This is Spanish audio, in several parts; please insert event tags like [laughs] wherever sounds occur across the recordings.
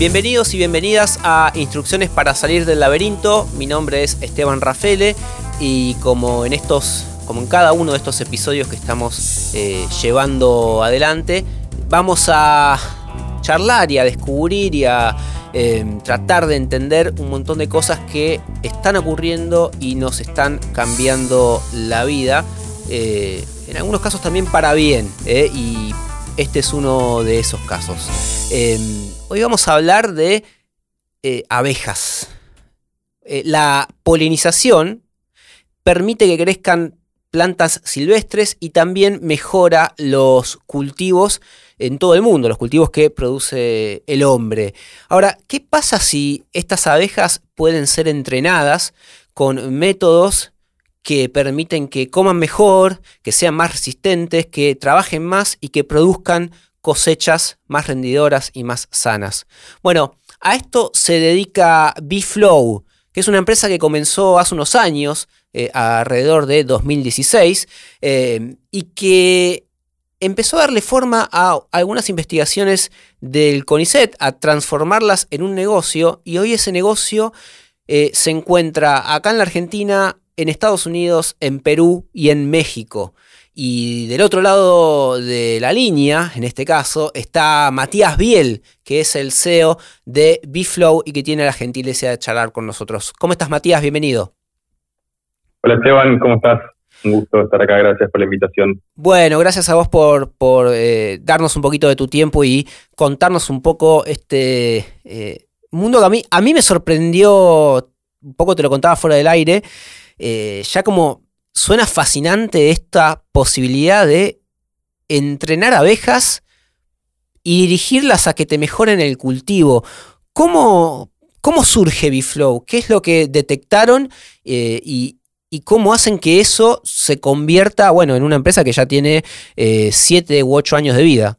Bienvenidos y bienvenidas a Instrucciones para salir del laberinto. Mi nombre es Esteban Rafele y como en estos, como en cada uno de estos episodios que estamos eh, llevando adelante, vamos a charlar y a descubrir y a eh, tratar de entender un montón de cosas que están ocurriendo y nos están cambiando la vida. Eh, en algunos casos también para bien. y este es uno de esos casos. Hoy vamos a hablar de eh, abejas. Eh, la polinización permite que crezcan plantas silvestres y también mejora los cultivos en todo el mundo, los cultivos que produce el hombre. Ahora, ¿qué pasa si estas abejas pueden ser entrenadas con métodos que permiten que coman mejor, que sean más resistentes, que trabajen más y que produzcan cosechas más rendidoras y más sanas. Bueno, a esto se dedica BeFlow, que es una empresa que comenzó hace unos años, eh, alrededor de 2016, eh, y que empezó a darle forma a algunas investigaciones del CONICET, a transformarlas en un negocio, y hoy ese negocio eh, se encuentra acá en la Argentina, en Estados Unidos, en Perú y en México. Y del otro lado de la línea, en este caso, está Matías Biel, que es el CEO de BeFlow y que tiene la gentileza de charlar con nosotros. ¿Cómo estás, Matías? Bienvenido. Hola, Esteban, ¿cómo estás? Un gusto estar acá, gracias por la invitación. Bueno, gracias a vos por, por eh, darnos un poquito de tu tiempo y contarnos un poco este eh, mundo que a mí, a mí me sorprendió, un poco te lo contaba fuera del aire, eh, ya como suena fascinante esta posibilidad de entrenar abejas y dirigirlas a que te mejoren el cultivo. ¿Cómo, cómo surge Biflow? ¿Qué es lo que detectaron eh, y, cómo hacen que eso se convierta, bueno, en una empresa que ya tiene eh, siete u ocho años de vida?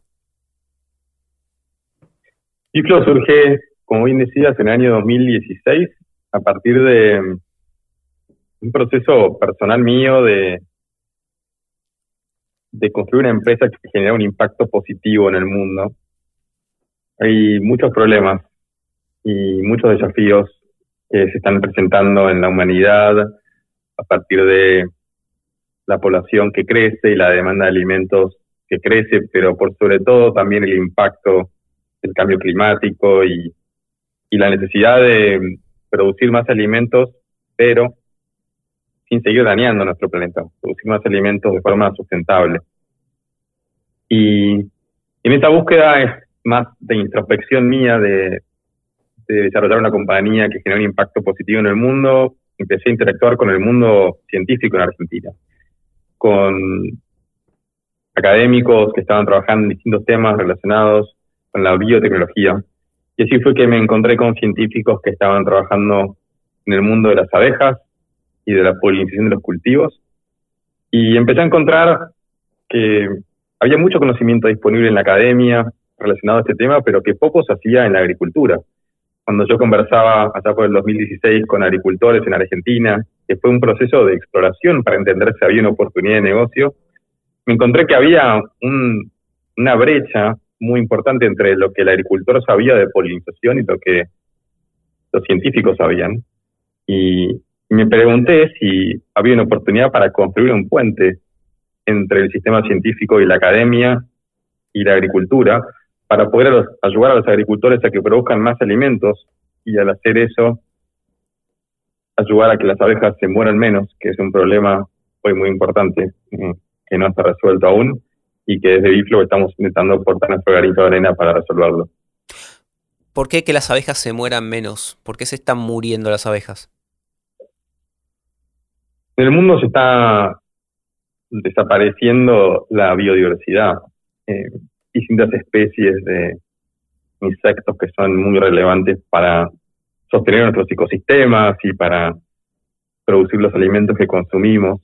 Biflow surge, como bien decías, en el año 2016 a partir de un proceso personal mío de, de construir una empresa que genera un impacto positivo en el mundo. Hay muchos problemas y muchos desafíos que se están presentando en la humanidad a partir de la población que crece y la demanda de alimentos que crece, pero por sobre todo también el impacto del cambio climático y, y la necesidad de producir más alimentos, pero sin seguir dañando nuestro planeta, producir más alimentos de forma sustentable. Y en esta búsqueda es más de introspección mía de, desarrollar una compañía que genere un impacto positivo en el mundo, empecé a interactuar con el mundo científico en Argentina, con académicos que estaban trabajando en distintos temas relacionados con la biotecnología. Y así fue que me encontré con científicos que estaban trabajando en el mundo de las abejas, y de la polinización de los cultivos. Y empecé a encontrar que había mucho conocimiento disponible en la academia relacionado a este tema, pero que poco se hacía en la agricultura. Cuando yo conversaba allá por el 2016 con agricultores en Argentina, que fue un proceso de exploración para entender si había una oportunidad de negocio, me encontré que había una brecha muy importante entre lo que el agricultor sabía de polinización y lo que los científicos sabían. Y me pregunté si había una oportunidad para construir un puente entre el sistema científico y la academia y la agricultura para poder ayudar a los agricultores a que produzcan más alimentos y al hacer eso ayudar a que las abejas se mueran menos, que es un problema hoy muy importante eh, que no está resuelto aún y que desde Biflo estamos intentando aportar nuestro granito de arena para resolverlo. ¿Por qué que las abejas se mueran menos? ¿Por qué se están muriendo las abejas? En el mundo se está desapareciendo la biodiversidad. Eh, distintas especies de insectos que son muy relevantes para sostener nuestros ecosistemas y para producir los alimentos que consumimos.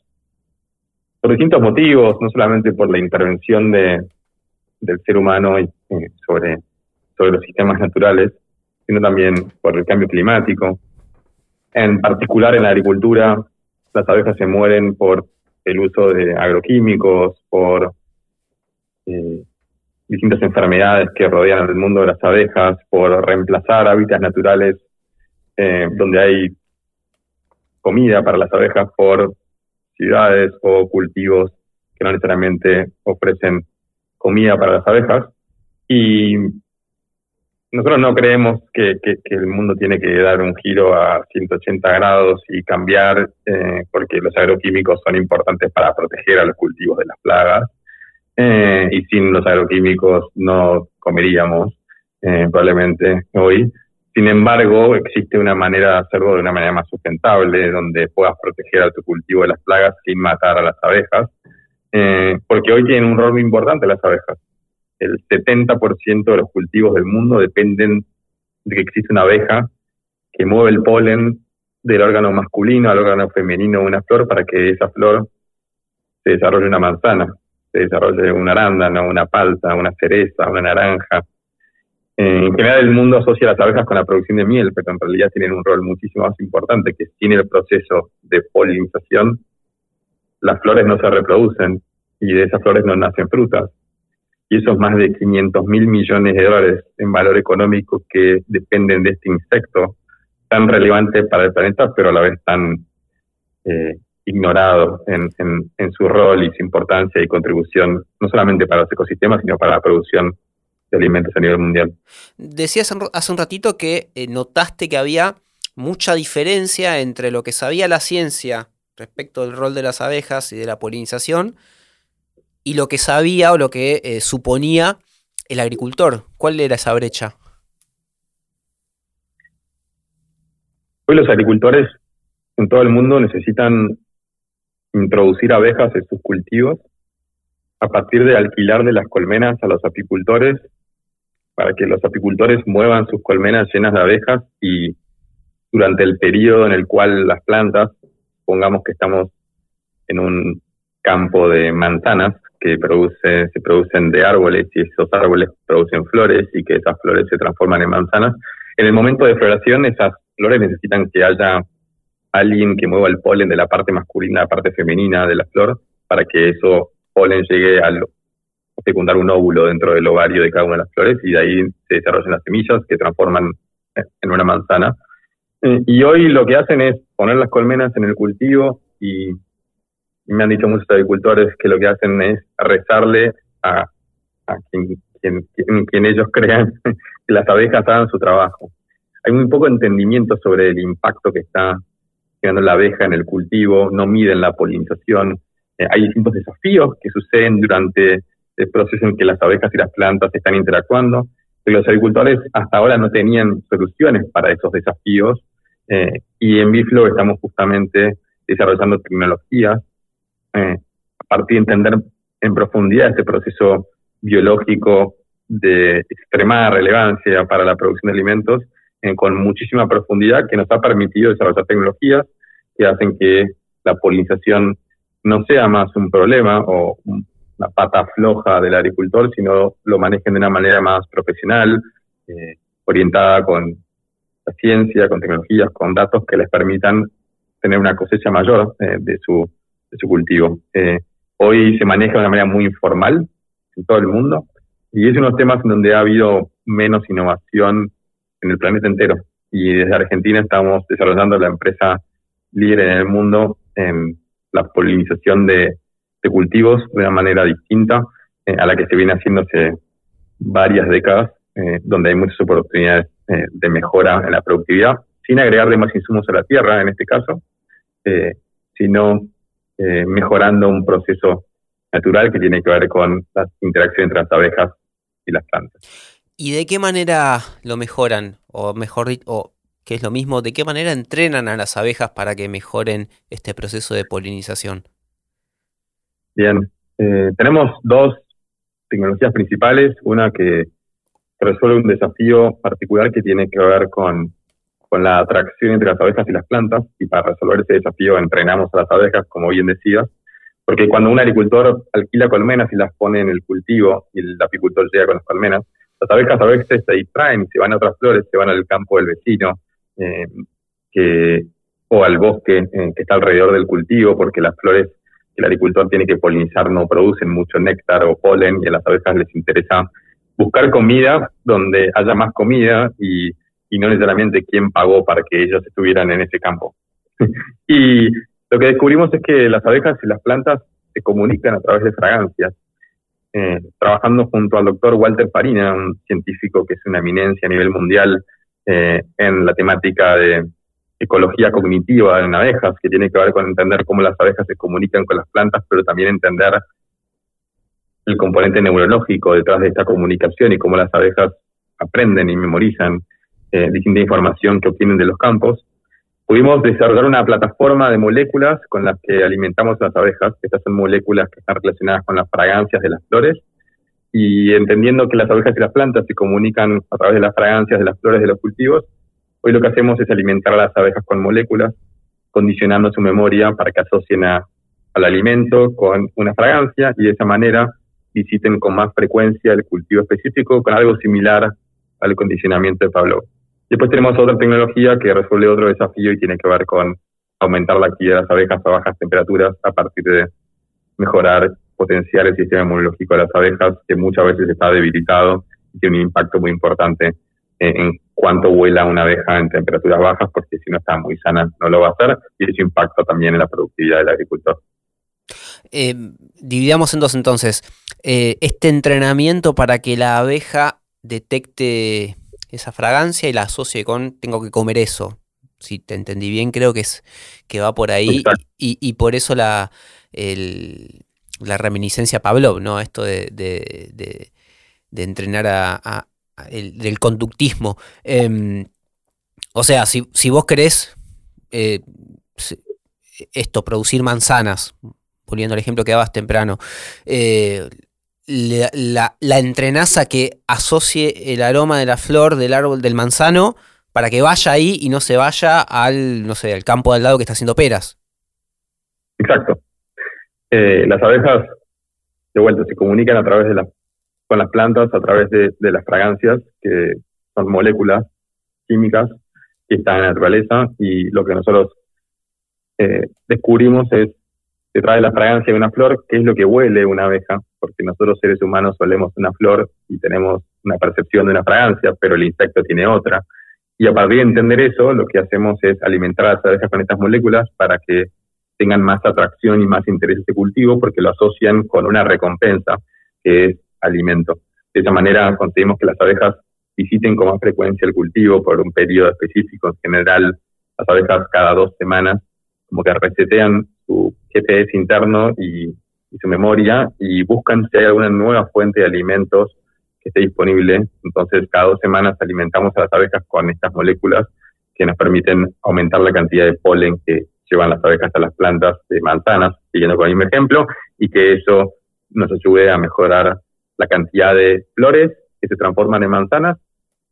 Por distintos motivos, no solamente por la intervención de, del ser humano eh, sobre, sobre los sistemas naturales, sino también por el cambio climático. En particular en la agricultura, las abejas se mueren por el uso de agroquímicos, por eh, distintas enfermedades que rodean el mundo de las abejas, por reemplazar hábitats naturales eh, donde hay comida para las abejas por ciudades o cultivos que no necesariamente ofrecen comida para las abejas. Y nosotros no creemos que, el mundo tiene que dar un giro a 180 grados y cambiar, eh, porque los agroquímicos son importantes para proteger a los cultivos de las plagas. Eh, y sin los agroquímicos no comeríamos eh, probablemente hoy. Sin embargo, existe una manera de hacerlo de una manera más sustentable, donde puedas proteger a tu cultivo de las plagas sin matar a las abejas, porque hoy tienen un rol muy importante las abejas el 70% de los cultivos del mundo dependen de que existe una abeja que mueve el polen del órgano masculino al órgano femenino de una flor para que esa flor se desarrolle una manzana, se desarrolle una arándano, una palta, una cereza, una naranja. En general el mundo asocia las abejas con la producción de miel, pero en realidad tienen un rol muchísimo más importante que sin el proceso de polinización las flores no se reproducen y de esas flores no nacen frutas y esos más de 500 mil millones de dólares en valor económico que dependen de este insecto, tan relevante para el planeta, pero a la vez tan eh, ignorado en, su rol y su importancia y contribución, no solamente para los ecosistemas, sino para la producción de alimentos a nivel mundial. Decías hace un ratito que eh, notaste que había mucha diferencia entre lo que sabía la ciencia respecto del rol de las abejas y de la polinización y lo que sabía o lo que eh, suponía el agricultor. ¿Cuál era esa brecha? Hoy los agricultores en todo el mundo necesitan introducir abejas en sus cultivos a partir de alquilarle las colmenas a los apicultores para que los apicultores muevan sus colmenas llenas de abejas y durante el periodo en el cual las plantas, pongamos que estamos en un campo de manzanas, que produce, se producen de árboles y esos árboles producen flores y que esas flores se transforman en manzanas. En el momento de floración, esas flores necesitan que haya alguien que mueva el polen de la parte masculina a la parte femenina de la flor para que eso polen llegue a fecundar un óvulo dentro del ovario de cada una de las flores y de ahí se desarrollan las semillas que transforman en una manzana. Eh, y hoy lo que hacen es poner las colmenas en el cultivo y me han dicho muchos agricultores que lo que hacen es rezarle a, quien, quien, ellos [laughs] crean que las abejas hagan su trabajo. Hay muy poco entendimiento sobre el impacto que está teniendo la abeja en el cultivo, no miden la polinización. Eh, hay distintos desafíos que suceden durante el proceso en que las abejas y las plantas están interactuando. Pero los agricultores hasta ahora no tenían soluciones para esos desafíos eh, y en Biflo estamos justamente desarrollando tecnologías eh, a partir de entender en profundidad este proceso biológico de extremada relevancia para la producción de alimentos, eh, con muchísima profundidad, que nos ha permitido desarrollar tecnologías que hacen que la polinización no sea más un problema o una pata floja del agricultor, sino lo manejen de una manera más profesional, eh, orientada con la ciencia, con tecnologías, con datos que les permitan tener una cosecha mayor de su de su cultivo. Eh, hoy se maneja de una manera muy informal en todo el mundo y es uno de los temas en donde ha habido menos innovación en el planeta entero. Y desde Argentina estamos desarrollando la empresa líder en el mundo en la polinización de, cultivos de una manera distinta eh, a la que se viene haciendo hace varias décadas, eh, donde hay muchas oportunidades de mejora en la productividad, sin agregarle más insumos a la tierra en este caso, sino eh, mejorando un proceso natural que tiene que ver con la interacción entre las abejas y las plantas. ¿Y de qué manera lo mejoran? O mejor o que es lo mismo, ¿de qué manera entrenan a las abejas para que mejoren este proceso de polinización? Bien, eh, tenemos dos tecnologías principales, una que resuelve un desafío particular que tiene que ver con con la atracción entre las abejas y las plantas, y para resolver ese desafío entrenamos a las abejas, como bien decías, porque cuando un agricultor alquila colmenas y las pone en el cultivo y el apicultor llega con las colmenas, las abejas a veces se distraen y se van a otras flores, se van al campo del vecino eh, que, o al bosque eh, que está alrededor del cultivo, porque las flores el agricultor tiene que polinizar, no producen mucho néctar o polen y a las abejas les interesa buscar comida donde haya más comida y, y no necesariamente quién pagó para que ellos estuvieran en ese campo. [laughs] y lo que descubrimos es que las abejas y las plantas se comunican a través de fragancias. Eh, trabajando junto al doctor Walter Farina, un científico que es una eminencia a nivel mundial eh, en la temática de ecología cognitiva en abejas, que tiene que ver con entender cómo las abejas se comunican con las plantas, pero también entender el componente neurológico detrás de esta comunicación y cómo las abejas aprenden y memorizan eh, distinta información que obtienen de los campos. Pudimos desarrollar una plataforma de moléculas con las que alimentamos a las abejas. Estas son moléculas que están relacionadas con las fragancias de las flores. Y entendiendo que las abejas y las plantas se comunican a través de las fragancias de las flores de los cultivos, Hoy lo que hacemos es alimentar a las abejas con moléculas, condicionando su memoria para que asocien al alimento con una fragancia y de esa manera visiten con más frecuencia el cultivo específico con algo similar al condicionamiento de Pavlov. Después tenemos otra tecnología que resuelve otro desafío y tiene que ver con aumentar la actividad de las abejas a bajas temperaturas a partir de mejorar potenciar el sistema inmunológico de las abejas, que muchas veces está debilitado y tiene un impacto muy importante en cuánto vuela una abeja en temperaturas bajas, porque si no está muy sana no lo va a hacer, y eso impacta también en la productividad del agricultor. Eh, dividamos en dos entonces. Eh, este entrenamiento para que la abeja detecte esa fragancia y la asocie con tengo que comer eso. Si te entendí bien, creo que es que va por ahí y, por eso la, la reminiscencia Pavlov, ¿no? Esto de, de, entrenar a, del conductismo. Em, o sea, si, si vos querés eh, esto, producir manzanas, poniendo el ejemplo que dabas temprano, eh, la, la, entrenás a que asocie el aroma de la flor del árbol del manzano para que vaya ahí y no se vaya al, no sé, al campo al lado que está haciendo peras. Exacto. Eh, las abejas, de vuelta, se comunican a través de la con las plantas a través de, las fragancias, que son moléculas químicas que están en la naturaleza y lo que nosotros eh, descubrimos es, detrás de la fragancia de una flor, qué es lo que huele una abeja, porque nosotros seres humanos olemos una flor y tenemos una percepción de una fragancia, pero el insecto tiene otra. Y a partir de entender eso, lo que hacemos es alimentar a las abejas con estas moléculas para que tengan más atracción y más interés de cultivo, porque lo asocian con una recompensa, que es alimento. De esa manera conseguimos que las abejas visiten con más frecuencia el cultivo por un periodo específico. En general, las abejas cada dos semanas como que resetean su GPS interno y, su memoria y buscan si hay alguna nueva fuente de alimentos que esté disponible. Entonces, cada dos semanas alimentamos a las abejas con estas moléculas que nos permiten aumentar la cantidad de polen que llevan las abejas a las plantas de manzanas, siguiendo con el mismo ejemplo, y que eso nos ayude a mejorar la cantidad de flores que se transforman en manzanas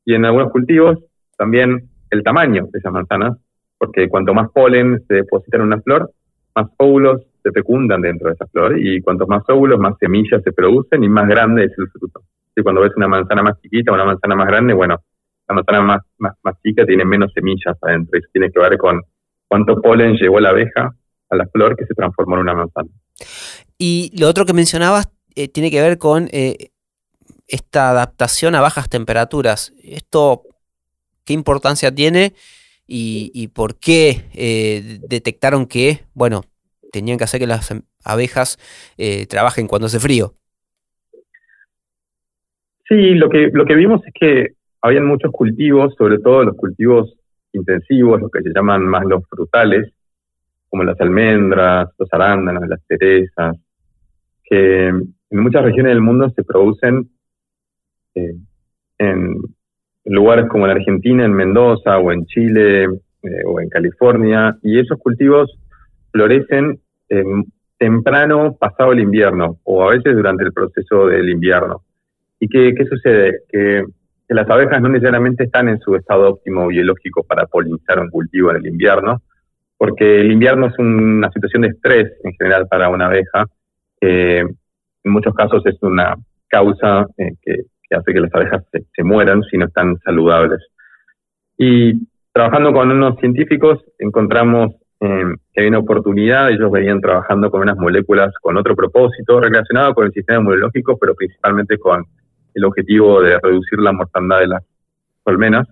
y en algunos cultivos también el tamaño de esas manzanas, porque cuanto más polen se deposita en una flor, más óvulos se fecundan dentro de esa flor y cuanto más óvulos, más semillas se producen y más grande es el fruto. Y cuando ves una manzana más chiquita una manzana más grande, bueno, la manzana más, más, chica tiene menos semillas adentro. Eso tiene que ver con cuánto polen llevó la abeja a la flor que se transformó en una manzana. Y lo otro que mencionabas eh, tiene que ver con eh, esta adaptación a bajas temperaturas. ¿Esto qué importancia tiene y, por qué eh, detectaron que, bueno, tenían que hacer que las abejas trabajen cuando hace frío? Sí, lo que, lo que vimos es que habían muchos cultivos, sobre todo los cultivos intensivos, los que se llaman más los frutales, como las almendras, los arándanos, las cerezas, que en muchas regiones del mundo se producen eh, en lugares como en Argentina, en Mendoza o en Chile eh, o en California, y esos cultivos florecen temprano pasado el invierno o a veces durante el proceso del invierno. ¿Y qué, sucede? Que, que, las abejas no necesariamente están en su estado óptimo biológico para polinizar un cultivo en el invierno, porque el invierno es una situación de estrés en general para una abeja. Eh, en muchos casos es una causa eh, que, hace que las abejas se, mueran si no están saludables. Y trabajando con unos científicos encontramos eh, que había una oportunidad, ellos venían trabajando con unas moléculas con otro propósito relacionado con el sistema inmunológico, pero principalmente con el objetivo de reducir la mortandad de las colmenas.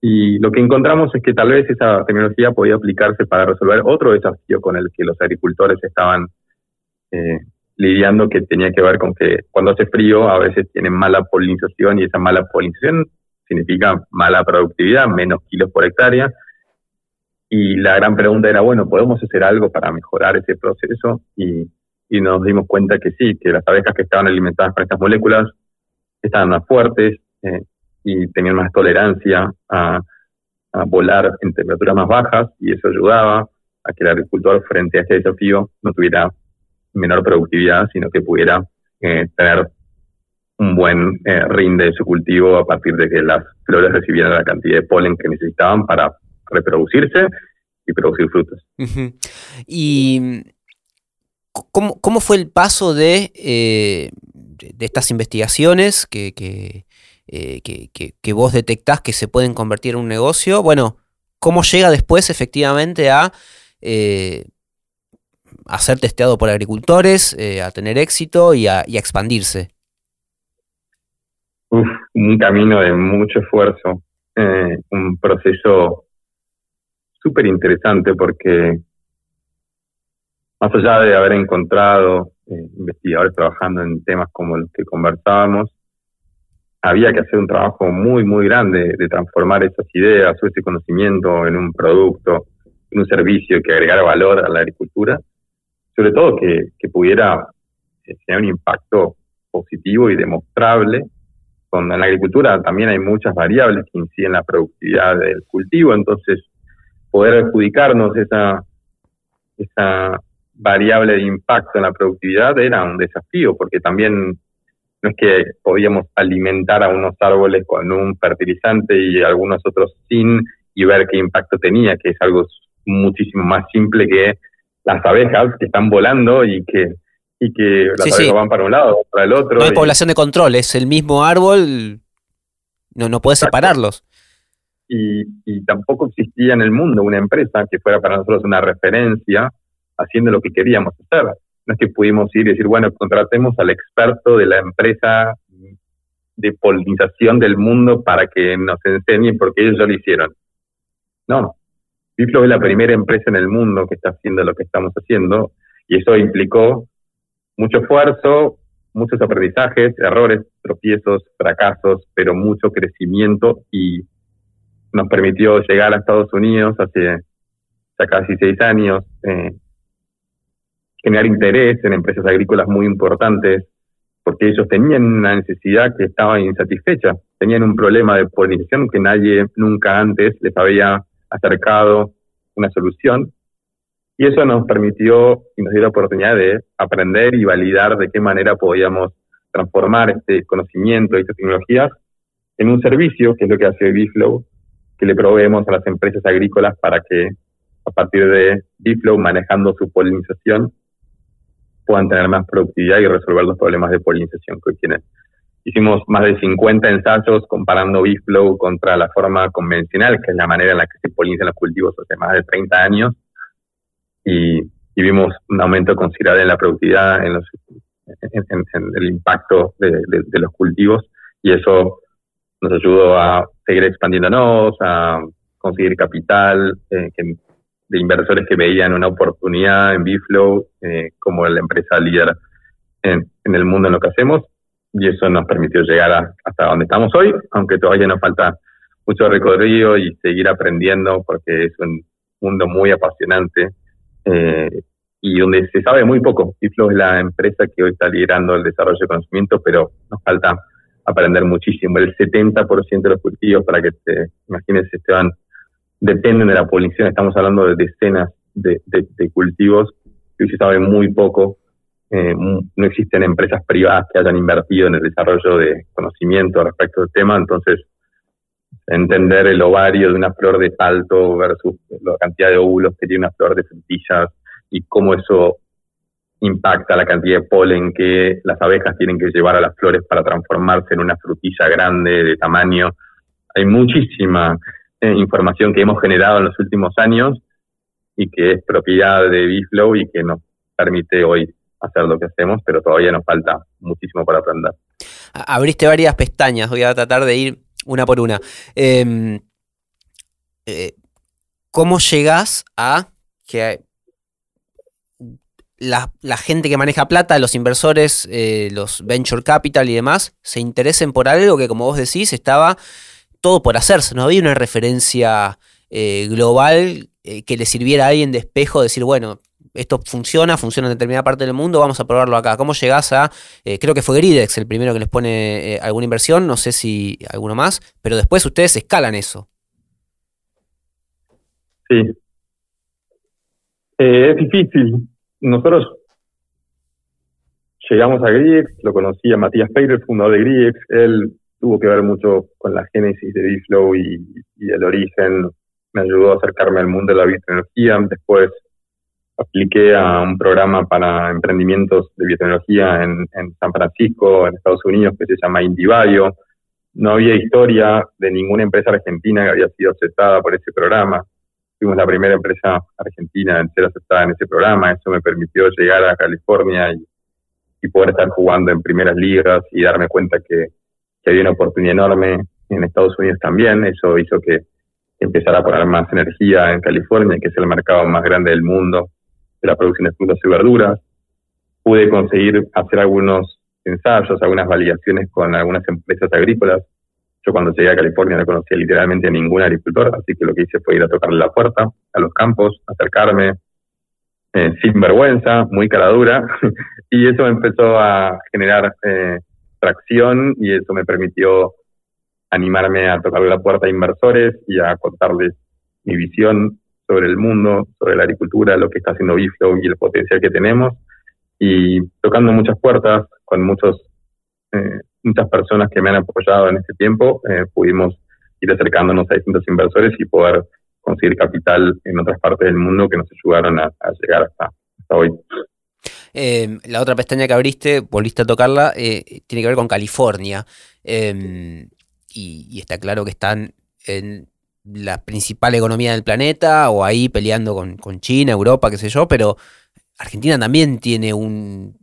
Y lo que encontramos es que tal vez esa tecnología podía aplicarse para resolver otro desafío con el que los agricultores estaban eh, lidiando, que tenía que ver con que cuando hace frío a veces tienen mala polinización y esa mala polinización significa mala productividad, menos kilos por hectárea. Y la gran pregunta era, bueno, ¿podemos hacer algo para mejorar ese proceso? Y, nos dimos cuenta que sí, que las abejas que estaban alimentadas con estas moléculas estaban más fuertes eh, y tenían más tolerancia a, a, volar en temperaturas más bajas y eso ayudaba a que el agricultor frente a este desafío no tuviera menor productividad, sino que pudiera eh, tener un buen eh, rinde de su cultivo a partir de que las flores recibieran la cantidad de polen que necesitaban para reproducirse y producir frutos. ¿Y cómo, cómo, fue el paso de, eh, de estas investigaciones que, eh, que, que, que, vos detectás que se pueden convertir en un negocio? Bueno, ¿cómo llega después efectivamente a a ser testeado por agricultores, eh, a tener éxito y a, expandirse? un camino de mucho esfuerzo, eh, un proceso súper interesante porque más allá de haber encontrado eh, investigadores trabajando en temas como los que conversábamos, había que hacer un trabajo muy, muy grande de transformar esas ideas o ese conocimiento en un producto, en un servicio que agregara valor a la agricultura sobre todo que, pudiera eh, tener un impacto positivo y demostrable. Con, en la agricultura también hay muchas variables que inciden en la productividad del cultivo, entonces poder adjudicarnos esa, esa variable de impacto en la productividad era un desafío, porque también no es que podíamos alimentar a unos árboles con un fertilizante y algunos otros sin y ver qué impacto tenía, que es algo muchísimo más simple que las abejas que están volando y que, y que las abejas van para un lado, para el otro. No hay población de control, es el mismo árbol, no, no puedes separarlos. Y, y tampoco existía en el mundo una empresa que fuera para nosotros una referencia haciendo lo que queríamos hacer. No es que pudimos ir y decir, bueno, contratemos al experto de la empresa de polinización del mundo para que nos enseñe porque ellos ya lo hicieron. No, Biflow es la primera empresa en el mundo que está haciendo lo que estamos haciendo y eso implicó mucho esfuerzo, muchos aprendizajes, errores, tropiezos, fracasos, pero mucho crecimiento y nos permitió llegar a Estados Unidos hace ya casi seis años, eh, generar interés en empresas agrícolas muy importantes, porque ellos tenían una necesidad que estaba insatisfecha, tenían un problema de polinización que nadie nunca antes les había acercado una solución. Y eso nos permitió y nos dio la oportunidad de aprender y validar de qué manera podíamos transformar este conocimiento y estas tecnologías en un servicio, que es lo que hace Biflow, que le proveemos a las empresas agrícolas para que a partir de Biflow, manejando su polinización, puedan tener más productividad y resolver los problemas de polinización que tienen. Hicimos más de 50 ensayos comparando Biflow contra la forma convencional, que es la manera en la que se polinizan los cultivos hace más de 30 años, y, vimos un aumento considerable en la productividad, en, los, en, el impacto de, los cultivos, y eso nos ayudó a seguir expandiéndonos, a conseguir capital eh, de inversores que veían una oportunidad en Biflow eh, como la empresa líder en, en el mundo en lo que hacemos y eso nos permitió llegar hasta donde estamos hoy, aunque todavía nos falta mucho recorrido y seguir aprendiendo porque es un mundo muy apasionante eh, y donde se sabe muy poco. Ciflo es la empresa que hoy está liderando el desarrollo de conocimiento, pero nos falta aprender muchísimo. El 70% de los cultivos, para que te imagines, Esteban, dependen de la polinización. Estamos hablando de decenas de, de cultivos que se sabe muy poco eh, no existen empresas privadas que hayan invertido en el desarrollo de conocimiento respecto al tema, entonces entender el ovario de una flor de salto versus la cantidad de óvulos que tiene una flor de frutillas y cómo eso impacta la cantidad de polen que las abejas tienen que llevar a las flores para transformarse en una frutilla grande de tamaño. Hay muchísima eh, información que hemos generado en los últimos años y que es propiedad de Biflow y que nos permite hoy hacer lo que hacemos, pero todavía nos falta muchísimo para aprender. Abriste varias pestañas, voy a tratar de ir una por una. Em, eh, ¿Cómo llegás a que la, gente que maneja plata, los inversores, eh, los venture capital y demás, se interesen por algo que, como vos decís, estaba todo por hacerse? No había una referencia eh, global que le sirviera a alguien de espejo, decir, bueno, esto funciona, funciona en determinada parte del mundo, vamos a probarlo acá. ¿Cómo llegás a, eh, creo que fue Gridex el primero que les pone eh, alguna inversión, no sé si alguno más, pero después ustedes escalan eso? Sí. Eh, es difícil. Nosotros llegamos a Gridex, lo conocí a Matías Peire, fundador de Gridex, él tuvo que ver mucho con la génesis de Biflow y, y el origen, me ayudó a acercarme al mundo de la biotecnología, después apliqué a un programa para emprendimientos de biotecnología en, San Francisco, en Estados Unidos, que se llama Indibio. No había historia de ninguna empresa argentina que había sido aceptada por ese programa. Fuimos la primera empresa argentina en ser aceptada en ese programa. Eso me permitió llegar a California y, poder estar jugando en primeras ligas y darme cuenta que, que había una oportunidad enorme en Estados Unidos también. Eso hizo que empezara a poner más energía en California, que es el mercado más grande del mundo de la producción de frutas y verduras. Pude conseguir hacer algunos ensayos, algunas validaciones con algunas empresas agrícolas. Yo cuando llegué a California no conocía literalmente a ningún agricultor, así que lo que hice fue ir a tocarle la puerta a los campos, acercarme, eh, sin vergüenza, muy cara dura, [laughs] y eso empezó a generar eh, tracción y eso me permitió animarme a tocarle la puerta a inversores y a contarles mi visión sobre el mundo, sobre la agricultura, lo que está haciendo Biflow y el potencial que tenemos, y tocando muchas puertas con muchos, eh, muchas personas que me han apoyado en este tiempo, eh, pudimos ir acercándonos a distintos inversores y poder conseguir capital en otras partes del mundo que nos ayudaron a, llegar hasta, hoy. Em, la otra pestaña que abriste, volviste a tocarla, eh, tiene que ver con California. Em, y, está claro que están en la principal economía del planeta o ahí peleando con, China, Europa, qué sé yo, pero Argentina también tiene un,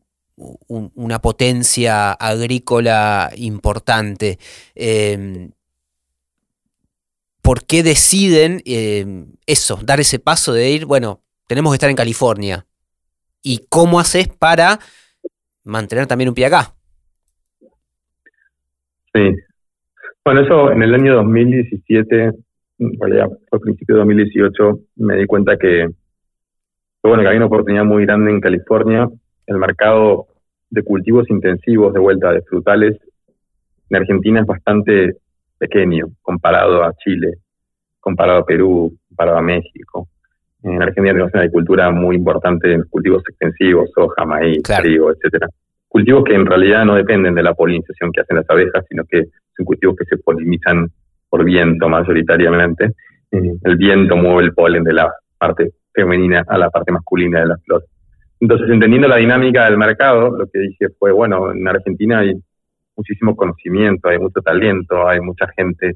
una potencia agrícola importante. Em, ¿Por qué deciden em, eso, dar ese paso de ir, bueno, tenemos que estar en California? ¿Y cómo haces para mantener también un pie acá? Sí. Bueno, eso en el año 2017 en realidad fue a principios de 2018, me di cuenta que, bueno, que había una oportunidad muy grande en California. El mercado de cultivos intensivos de vuelta de frutales en Argentina es bastante pequeño comparado a Chile, comparado a Perú, comparado a México. En Argentina tenemos una agricultura muy importante en cultivos extensivos, soja, maíz, trigo, etcétera. Cultivos que en realidad no dependen de la polinización que hacen las abejas, sino que son cultivos que se polinizan por viento mayoritariamente. Eh, el viento mueve el polen de la parte femenina a la parte masculina de las flores. Entonces, entendiendo la dinámica del mercado, lo que dije fue, bueno, en Argentina hay muchísimo conocimiento, hay mucho talento, hay mucha gente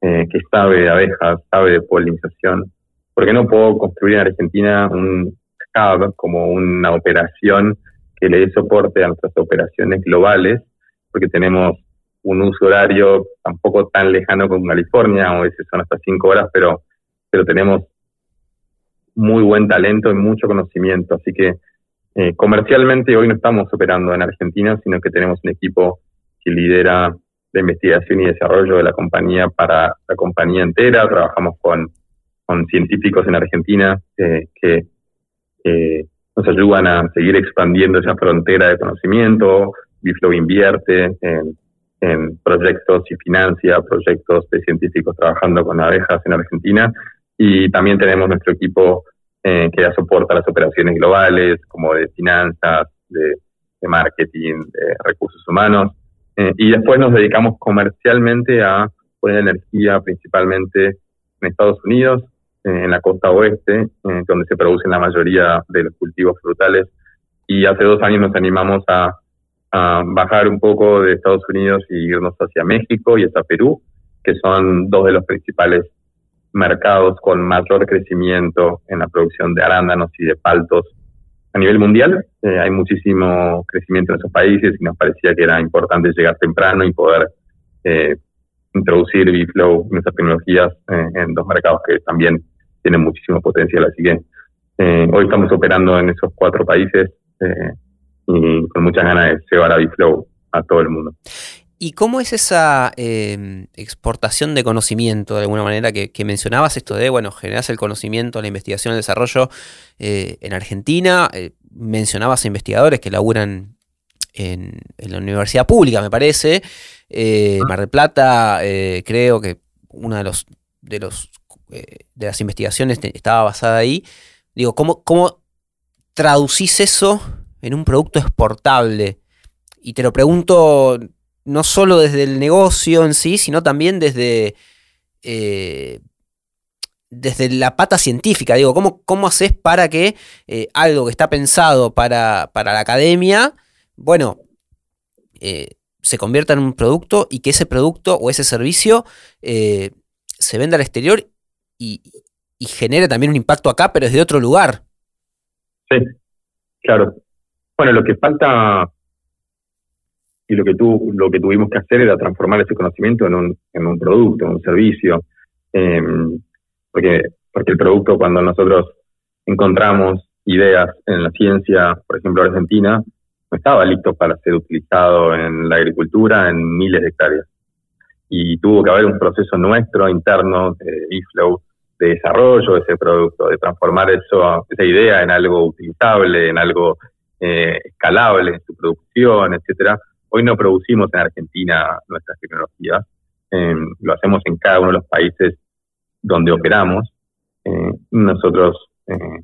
eh, que sabe de abejas, sabe de polinización. ¿Por qué no puedo construir en Argentina un hub como una operación que le dé soporte a nuestras operaciones globales? Porque tenemos un uso horario tampoco tan lejano con California, a veces son hasta cinco horas, pero, pero tenemos muy buen talento y mucho conocimiento. Así que eh, comercialmente hoy no estamos operando en Argentina, sino que tenemos un equipo que lidera la investigación y desarrollo de la compañía para la compañía entera. Trabajamos con, con científicos en Argentina eh, que nos ayudan a seguir expandiendo esa frontera de conocimiento. Biflow invierte en en proyectos y financia proyectos de científicos trabajando con abejas en Argentina. Y también tenemos nuestro equipo eh, que da soporte a las operaciones globales, como de finanzas, de, marketing, de recursos humanos. Eh, y después nos dedicamos comercialmente a poner energía principalmente en Estados Unidos, eh, en la costa oeste, donde se producen la mayoría de los cultivos frutales. Y hace dos años nos animamos a a bajar un poco de Estados Unidos y irnos hacia México y hacia Perú, que son dos de los principales mercados con mayor crecimiento en la producción de arándanos y de paltos a nivel mundial. Eh, hay muchísimo crecimiento en esos países y nos parecía que era importante llegar temprano y poder eh, introducir BeFlow, nuestras tecnologías, eh, en dos mercados que también tienen muchísimo potencial. Así que hoy estamos operando en esos cuatro países y con muchas ganas de llevar a BeFlow a todo el mundo. ¿Y cómo es esa em, exportación de conocimiento, de alguna manera, que, mencionabas esto de, bueno, generas el conocimiento, la investigación, el desarrollo eh, en Argentina? Eh, mencionabas a investigadores que laburan en, la universidad pública, me parece. Eh, Mar del Plata, creo que una de los de los de las investigaciones estaba basada ahí. Digo, ¿cómo, ¿cómo traducís eso en un producto exportable? Y te lo pregunto no solo desde el negocio en sí, sino también desde, eh, desde la pata científica. Digo, ¿cómo, cómo haces para que eh, algo que está pensado para, la academia, bueno, eh, se convierta en un producto y que ese producto o ese servicio se venda al exterior y, y genere también un impacto acá, pero desde otro lugar? Sí, claro. Bueno, lo que falta y lo que, tu, lo que tuvimos que hacer era transformar ese conocimiento en un, en un producto, en un servicio, em, porque, porque el producto cuando nosotros encontramos ideas en la ciencia, por ejemplo Argentina, no estaba listo para ser utilizado en la agricultura en miles de hectáreas. Y tuvo que haber un proceso nuestro interno de eFlow de desarrollo de ese producto, de transformar eso, esa idea en algo utilizable, en algo eh, escalable en su producción, etcétera, Hoy no producimos en Argentina nuestras tecnologías, em, lo hacemos en cada uno de los países donde operamos. Eh, nosotros eh,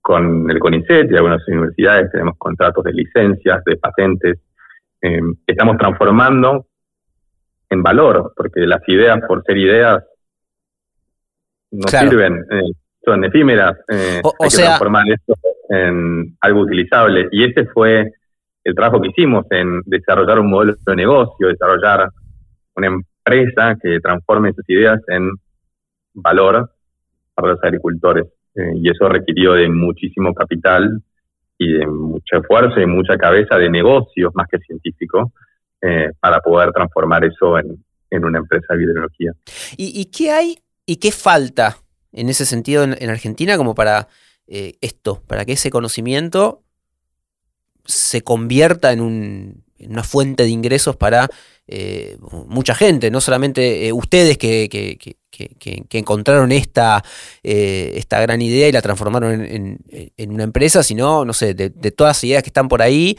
con el CONICET y algunas universidades tenemos contratos de licencias, de patentes, em, estamos transformando en valor, porque las ideas por ser ideas no sirven, eh, son efímeras, hay que transformar esto en algo utilizable. Y ese fue el trabajo que hicimos en desarrollar un modelo de negocio, desarrollar una empresa que transforme esas ideas en valor para los agricultores. Eh, y eso requirió de muchísimo capital y de mucho esfuerzo y mucha cabeza de negocios más que científico eh, para poder transformar eso en, una empresa de biotecnología. ¿Y, qué hay y qué falta en ese sentido en, Argentina como para eh, esto, para que ese conocimiento se convierta en, un, una fuente de ingresos para eh, mucha gente, no solamente eh, ustedes que, que, encontraron esta, eh, esta gran idea y la transformaron en, una empresa, sino, no sé, de, todas las ideas que están por ahí,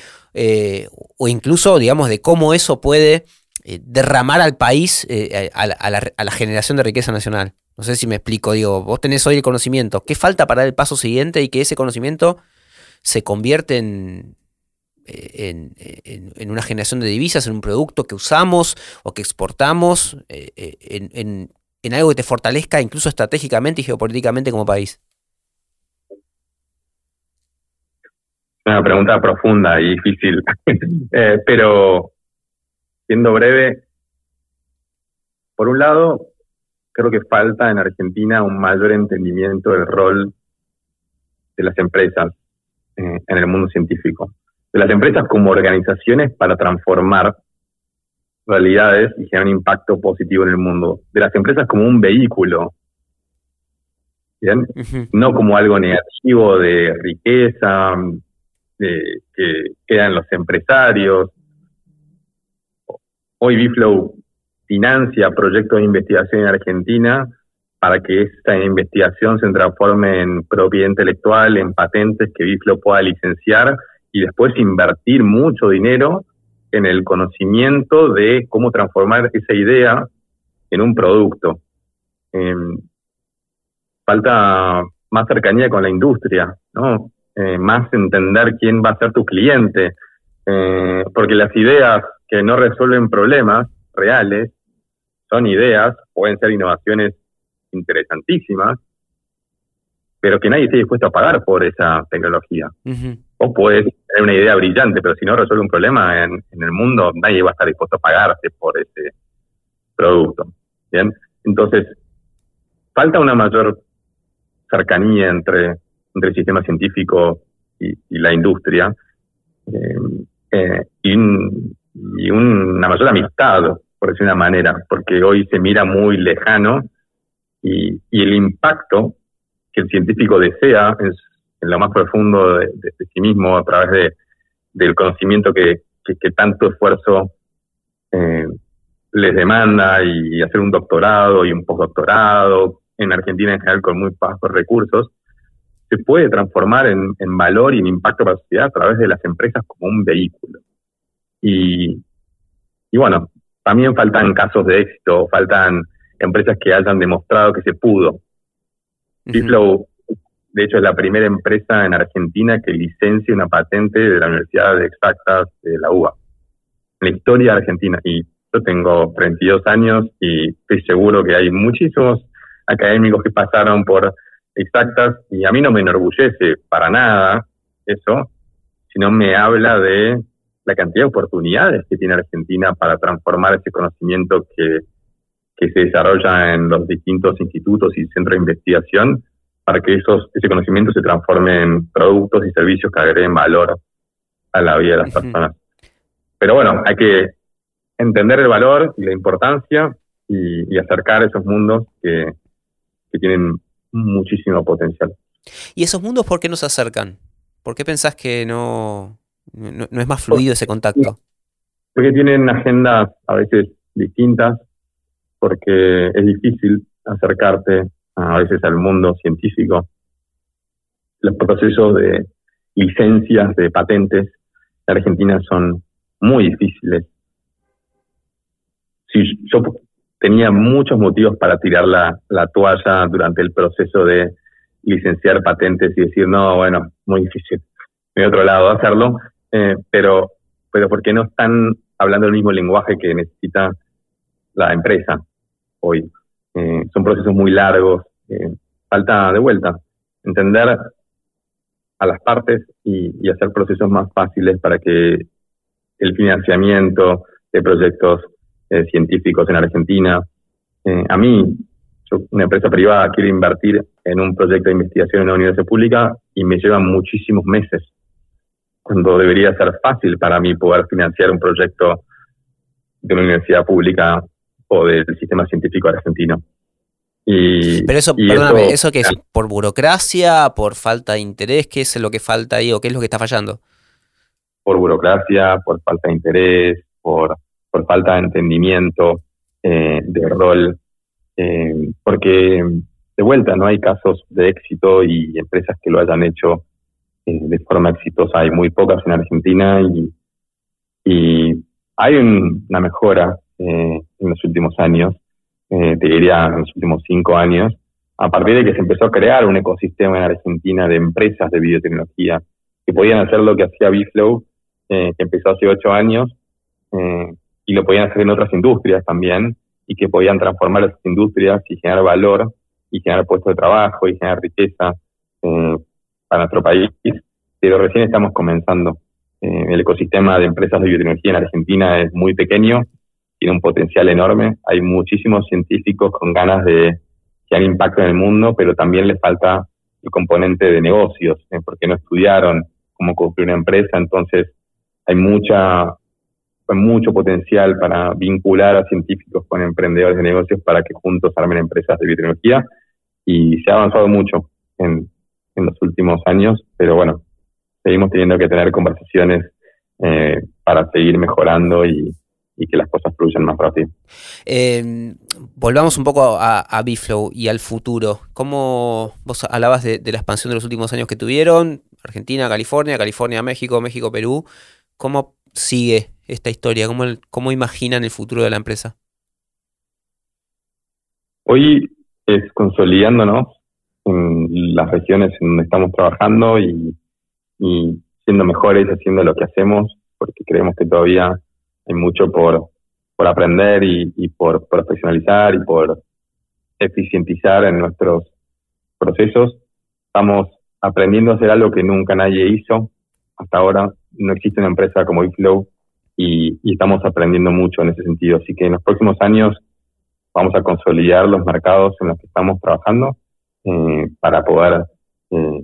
o incluso, digamos, de cómo eso puede derramar al país a la, a, la, generación de riqueza nacional. No sé si me explico, digo, vos tenés hoy el conocimiento, ¿qué falta para dar el paso siguiente y que ese conocimiento se convierte en, en, en, una generación de divisas, en un producto que usamos o que exportamos, eh, eh, en, en, algo que te fortalezca incluso estratégicamente y geopolíticamente como país? Una pregunta profunda y difícil, [laughs] eh, pero siendo breve, por un lado, creo que falta en Argentina un mayor entendimiento del rol de las empresas en el mundo científico de las empresas como organizaciones para transformar realidades y generar un impacto positivo en el mundo. De las empresas como un vehículo, ¿bien? No como algo negativo de riqueza, de, que quedan los empresarios. Hoy Biflow financia proyectos de investigación en Argentina para que esta investigación se transforme en propiedad intelectual, en patentes que Biflow pueda licenciar y después invertir mucho dinero en el conocimiento de cómo transformar esa idea en un producto. Em, falta más cercanía con la industria, ¿no? Eh, más entender quién va a ser tu cliente, eh, porque las ideas que no resuelven problemas reales son ideas, pueden ser innovaciones interesantísimas, pero que nadie esté dispuesto a pagar por esa tecnología. O puedes tener una idea brillante, pero si no resuelve un problema en, el mundo, nadie va a estar dispuesto a pagarte por ese producto. Entonces, falta una mayor cercanía entre, entre el sistema científico y, la industria eh, eh, y, una mayor amistad, por decir una manera, porque hoy se mira muy lejano y, el impacto que el científico desea en, lo más profundo de, sí mismo a través de, del conocimiento que, que, tanto esfuerzo eh, les demanda y hacer un doctorado y un postdoctorado, en Argentina en general con muy pocos recursos, se puede transformar en, valor y en impacto para la sociedad a través de las empresas como un vehículo. Y, y bueno, también faltan casos de éxito, faltan empresas que hayan demostrado que se pudo. Uh de hecho, es la primera empresa en Argentina que licencia una patente de la Universidad de Exactas de la UBA. En la historia argentina. Y yo tengo 32 años y estoy seguro que hay muchísimos académicos que pasaron por exactas y a mí no me enorgullece para nada eso, sino me habla de la cantidad de oportunidades que tiene Argentina para transformar ese conocimiento que, que se desarrolla en los distintos institutos y centros de investigación para que esos, ese conocimiento se transforme en productos y servicios que agreguen valor a la vida de las personas. Pero bueno, hay que entender el valor y la importancia y, acercar esos mundos que, tienen muchísimo potencial. ¿Y esos mundos por qué no se acercan? ¿Por qué pensás que no, no, es más fluido ese contacto? Porque tienen agendas a veces distintas, porque es difícil acercarte a veces al mundo científico. Los procesos de licencias, de patentes en Argentina son muy difíciles. Si yo tenía muchos motivos para tirar la, toalla durante el proceso de licenciar patentes y decir, no, bueno, muy difícil, de otro lado hacerlo, eh, pero, pero porque no están hablando el mismo lenguaje que necesita la empresa hoy. Eh, son procesos muy largos, eh, falta de vuelta, entender a las partes y, hacer procesos más fáciles para que el financiamiento de proyectos eh, científicos en Argentina, eh, a mí, una empresa privada, quiero invertir en un proyecto de investigación en una universidad pública y me llevan muchísimos meses, cuando debería ser fácil para mí poder financiar un proyecto de una universidad pública o del sistema científico argentino. Pero eso, perdóname, ¿eso, qué es? ¿Por burocracia? ¿Por falta de interés? ¿Qué es lo que falta ahí o qué es lo que está fallando? Por burocracia, por falta de interés, por, por falta de entendimiento eh, de rol. Eh, porque, de vuelta, no hay casos de éxito y empresas que lo hayan hecho eh, de forma exitosa. Hay muy pocas en Argentina y, y hay una mejora en los últimos años eh, te diría en los últimos cinco años, a partir de que se empezó a crear un ecosistema en Argentina de empresas de biotecnología que podían hacer lo que hacía Biflow, eh, que empezó hace ocho años, eh, y lo podían hacer en otras industrias también, y que podían transformar esas industrias y generar valor, y generar puestos de trabajo, y generar riqueza eh, para nuestro país. Pero recién estamos comenzando. Eh, el ecosistema de empresas de biotecnología en Argentina es muy pequeño tiene un potencial enorme. Hay muchísimos científicos con ganas de que hagan impacto en el mundo, pero también les falta el componente de negocios, ¿eh? porque no estudiaron cómo construir una empresa, entonces hay mucha mucho potencial para vincular a científicos con emprendedores de negocios para que juntos armen empresas de biotecnología y se ha avanzado mucho en, en los últimos años, pero bueno, seguimos teniendo que tener conversaciones eh, para seguir mejorando y, y que las cosas fluyan más rápido. Eh, volvamos un poco a, a Biflow y al futuro. ¿Cómo vos hablabas de, la expansión de los últimos años que tuvieron? Argentina, California, California, México, México, Perú. ¿Cómo sigue esta historia? ¿Cómo, cómo imaginan el futuro de la empresa? Hoy es consolidándonos en las regiones en donde estamos trabajando y, y siendo mejores haciendo lo que hacemos, porque creemos que todavía hay mucho por, por aprender y, y por profesionalizar y por eficientizar en nuestros procesos. Estamos aprendiendo a hacer algo que nunca nadie hizo. Hasta ahora no existe una empresa como eFlow y, y estamos aprendiendo mucho en ese sentido. Así que en los próximos años vamos a consolidar los mercados en los que estamos trabajando eh, para poder eh,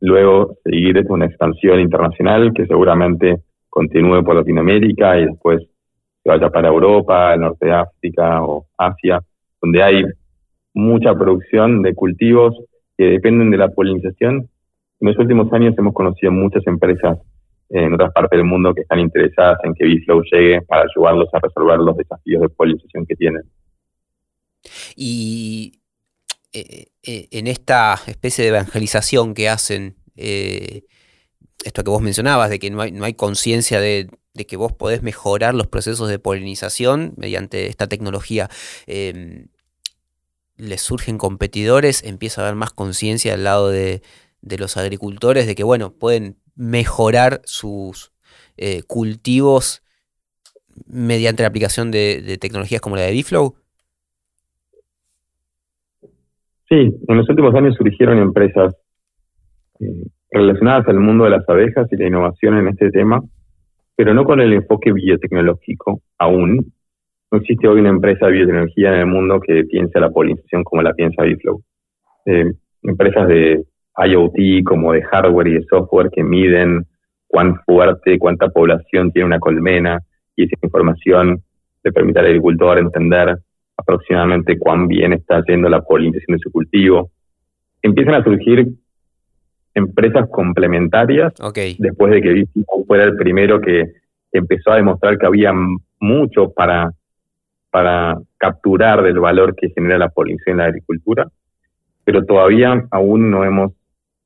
luego seguir una expansión internacional que seguramente continúe por Latinoamérica y después se vaya para Europa, el norte de África o Asia, donde hay mucha producción de cultivos que dependen de la polinización. En los últimos años hemos conocido muchas empresas en otras partes del mundo que están interesadas en que Biflow llegue para ayudarlos a resolver los desafíos de polinización que tienen. Y eh, eh, en esta especie de evangelización que hacen, eh, esto que vos mencionabas, de que no hay, no hay conciencia de, que vos podés mejorar los procesos de polinización mediante esta tecnología, em, les surgen competidores, empieza a haber más conciencia al lado de, los agricultores de que, bueno, pueden mejorar sus cultivos mediante la aplicación de, de, tecnologías como la de Biflow? Sí, en los últimos años surgieron empresas eh, relacionadas al mundo de las abejas y la innovación en este tema, pero no con el enfoque biotecnológico aún. No existe hoy una empresa de biotecnología en el mundo que piense la polinización como la piensa Biflow. Eh, empresas de IoT como de hardware y de software que miden cuán fuerte, cuánta población tiene una colmena y esa información le permite al agricultor entender aproximadamente cuán bien está haciendo la polinización de su cultivo. Empiezan a surgir empresas complementarias después de que Biflow fuera el primero que empezó a demostrar que había mucho para, para capturar del valor que genera la polinización en la agricultura, pero todavía aún no hemos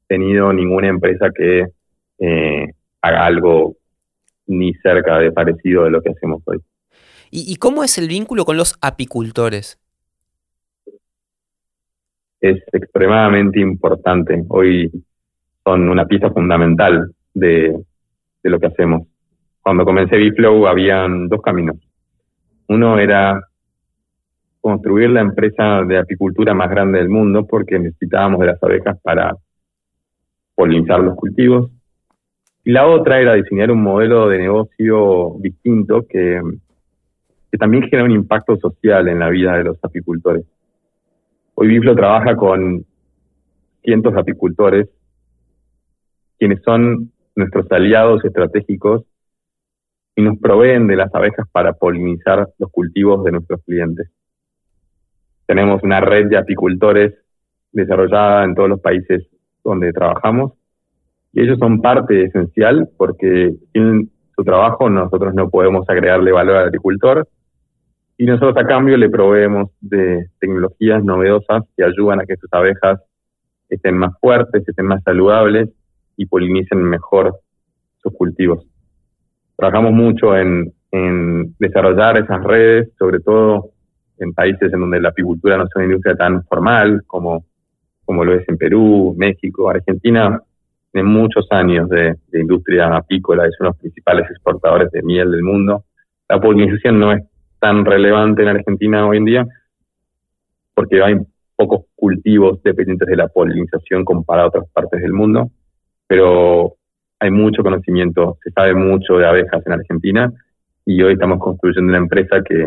tenido ninguna empresa que eh, haga algo ni cerca de parecido de lo que hacemos hoy. ¿Y, cómo es el vínculo con los apicultores? Es extremadamente importante. Hoy son una pieza fundamental de, lo que hacemos. Cuando comencé Biflow habían dos caminos. Uno era construir la empresa de apicultura más grande del mundo porque necesitábamos de las abejas para polinizar los cultivos. Y la otra era diseñar un modelo de negocio distinto que que también genera un impacto social en la vida de los apicultores. Hoy Biflo trabaja con cientos de apicultores, quienes son nuestros aliados estratégicos y nos proveen de las abejas para polinizar los cultivos de nuestros clientes. Tenemos una red de apicultores desarrollada en todos los países donde trabajamos y ellos son parte esencial porque sin su trabajo nosotros no podemos agregarle valor al agricultor y nosotros a cambio le proveemos de tecnologías novedosas que ayudan a que sus abejas estén más fuertes, estén más saludables y polinicen mejor sus cultivos. Trabajamos mucho en, desarrollar esas redes, sobre todo en países en donde la apicultura no es una industria tan formal como, como lo es en Perú, México, Argentina, en muchos años de, de industria apícola, es uno de los principales exportadores de miel del mundo. La polinización no es tan relevante en Argentina hoy en día, porque hay pocos cultivos dependientes de la polinización comparado a otras partes del mundo, pero hay mucho conocimiento, se sabe mucho de abejas en Argentina y hoy estamos construyendo una empresa que,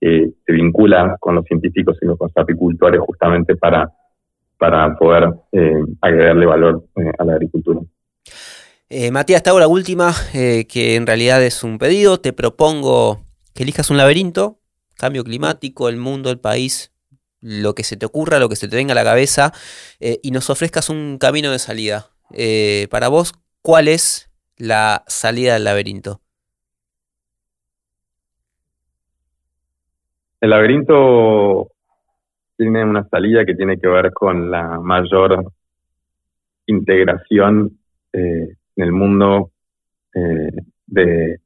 se vincula con los científicos y los apicultores justamente para, para poder eh, agregarle valor eh, a la agricultura. Eh, Matías, esta la última, que en realidad es un pedido. Te propongo que elijas un laberinto, cambio climático, el mundo, el país, lo que se te ocurra, lo que se te venga a la cabeza, y nos ofrezcas un camino de salida. Eh, para vos, ¿cuál es la salida del laberinto? El laberinto tiene una salida que tiene que ver con la mayor integración eh, en el mundo de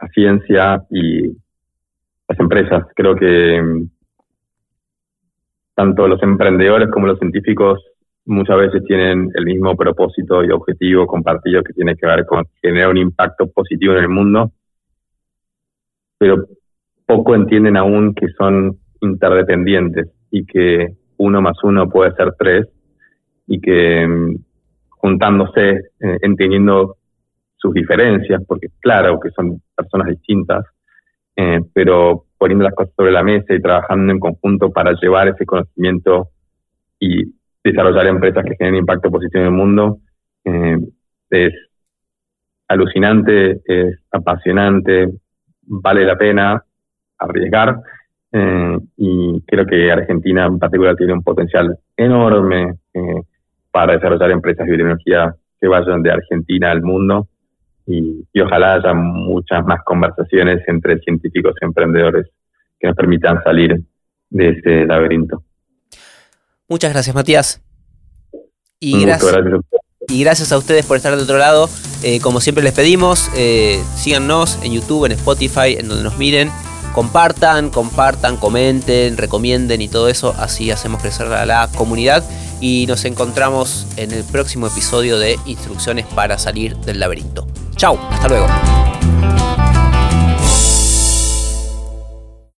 la ciencia y las empresas. Creo que mm, tanto los emprendedores como los científicos muchas veces tienen el mismo propósito y objetivo compartido que tiene que ver con generar un impacto positivo en el mundo, pero poco entienden aún que son interdependientes y que uno más uno puede ser tres y que mm, juntándose, eh, entendiendo sus diferencias, porque claro que son personas distintas, eh, pero poniendo las cosas sobre la mesa y trabajando en conjunto para llevar ese conocimiento y desarrollar empresas que generen impacto positivo en el mundo, eh, es alucinante, es apasionante, vale la pena arriesgar eh, y creo que Argentina en particular tiene un potencial enorme eh, para desarrollar empresas de biotecnología que vayan de Argentina al mundo y, ojalá haya muchas más conversaciones entre científicos y emprendedores que nos permitan salir de ese laberinto. Muchas gracias, Matías. Y gracias, y gracias a ustedes por estar de otro lado. Eh, como siempre les pedimos, eh, síganos en YouTube, en Spotify, en donde nos miren. Compartan, compartan, comenten, recomienden y todo eso. Así hacemos crecer a la comunidad. Y nos encontramos en el próximo episodio de Instrucciones para salir del laberinto. Chao, hasta luego.